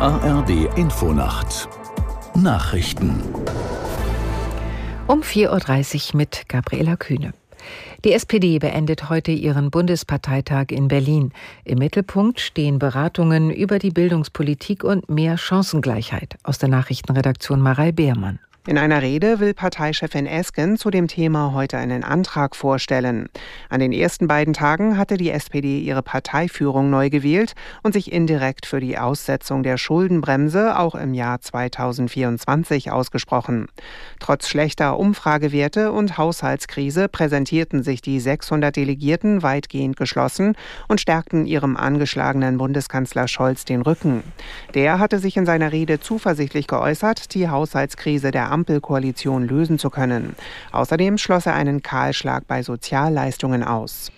ARD Infonacht Nachrichten um 4.30 Uhr mit Gabriela Kühne. Die SPD beendet heute ihren Bundesparteitag in Berlin. Im Mittelpunkt stehen Beratungen über die Bildungspolitik und mehr Chancengleichheit. Aus der Nachrichtenredaktion Marei Beermann. In einer Rede will Parteichefin Esken zu dem Thema heute einen Antrag vorstellen. An den ersten beiden Tagen hatte die SPD ihre Parteiführung neu gewählt und sich indirekt für die Aussetzung der Schuldenbremse auch im Jahr 2024 ausgesprochen. Trotz schlechter Umfragewerte und Haushaltskrise präsentierten sich die 600 Delegierten weitgehend geschlossen und stärkten ihrem angeschlagenen Bundeskanzler Scholz den Rücken. Der hatte sich in seiner Rede zuversichtlich geäußert, die Haushaltskrise der Ampelkoalition lösen zu können. Außerdem schloss er einen Kahlschlag bei Sozialleistungen aus.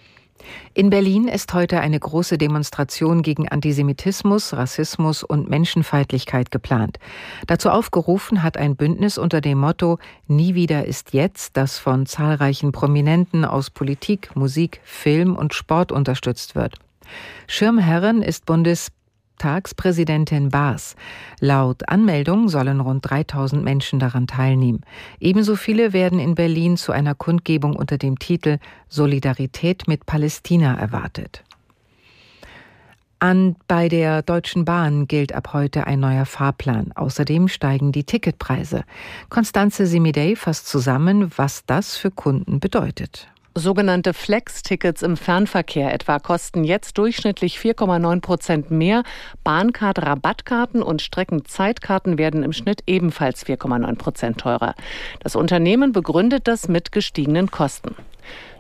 In Berlin ist heute eine große Demonstration gegen Antisemitismus, Rassismus und Menschenfeindlichkeit geplant. Dazu aufgerufen hat ein Bündnis unter dem Motto Nie wieder ist jetzt, das von zahlreichen Prominenten aus Politik, Musik, Film und Sport unterstützt wird. Schirmherrin ist Bundes Bundestagspräsidentin Baas. Laut Anmeldung sollen rund 3000 Menschen daran teilnehmen. Ebenso viele werden in Berlin zu einer Kundgebung unter dem Titel Solidarität mit Palästina erwartet. An, bei der Deutschen Bahn gilt ab heute ein neuer Fahrplan. Außerdem steigen die Ticketpreise. Konstanze Simidey fasst zusammen, was das für Kunden bedeutet. Sogenannte Flex-Tickets im Fernverkehr etwa kosten jetzt durchschnittlich 4,9 Prozent mehr. Bahncard, Rabattkarten und Streckenzeitkarten werden im Schnitt ebenfalls 4,9 Prozent teurer. Das Unternehmen begründet das mit gestiegenen Kosten.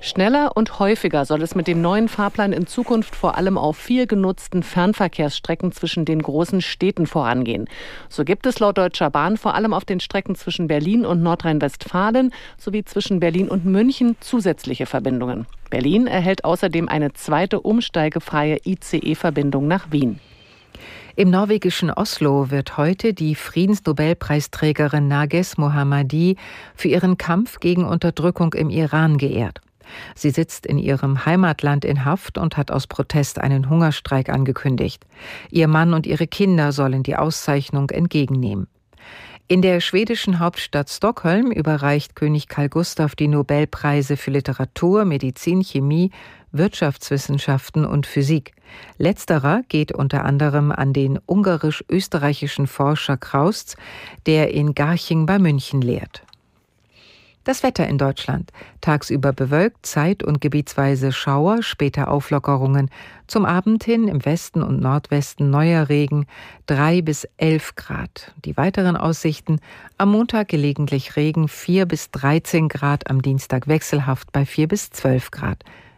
Schneller und häufiger soll es mit dem neuen Fahrplan in Zukunft vor allem auf viel genutzten Fernverkehrsstrecken zwischen den großen Städten vorangehen. So gibt es laut Deutscher Bahn vor allem auf den Strecken zwischen Berlin und Nordrhein-Westfalen sowie zwischen Berlin und München zusätzliche Verbindungen. Berlin erhält außerdem eine zweite umsteigefreie ICE-Verbindung nach Wien. Im norwegischen Oslo wird heute die Friedensnobelpreisträgerin Nages Mohammadi für ihren Kampf gegen Unterdrückung im Iran geehrt. Sie sitzt in ihrem Heimatland in Haft und hat aus Protest einen Hungerstreik angekündigt. Ihr Mann und ihre Kinder sollen die Auszeichnung entgegennehmen. In der schwedischen Hauptstadt Stockholm überreicht König Karl Gustav die Nobelpreise für Literatur, Medizin, Chemie, Wirtschaftswissenschaften und Physik. Letzterer geht unter anderem an den ungarisch-österreichischen Forscher Kraust, der in Garching bei München lehrt. Das Wetter in Deutschland. Tagsüber bewölkt, zeit- und gebietsweise Schauer, später Auflockerungen. Zum Abend hin im Westen und Nordwesten neuer Regen, drei bis elf Grad. Die weiteren Aussichten. Am Montag gelegentlich Regen, vier bis dreizehn Grad, am Dienstag wechselhaft bei vier bis zwölf Grad.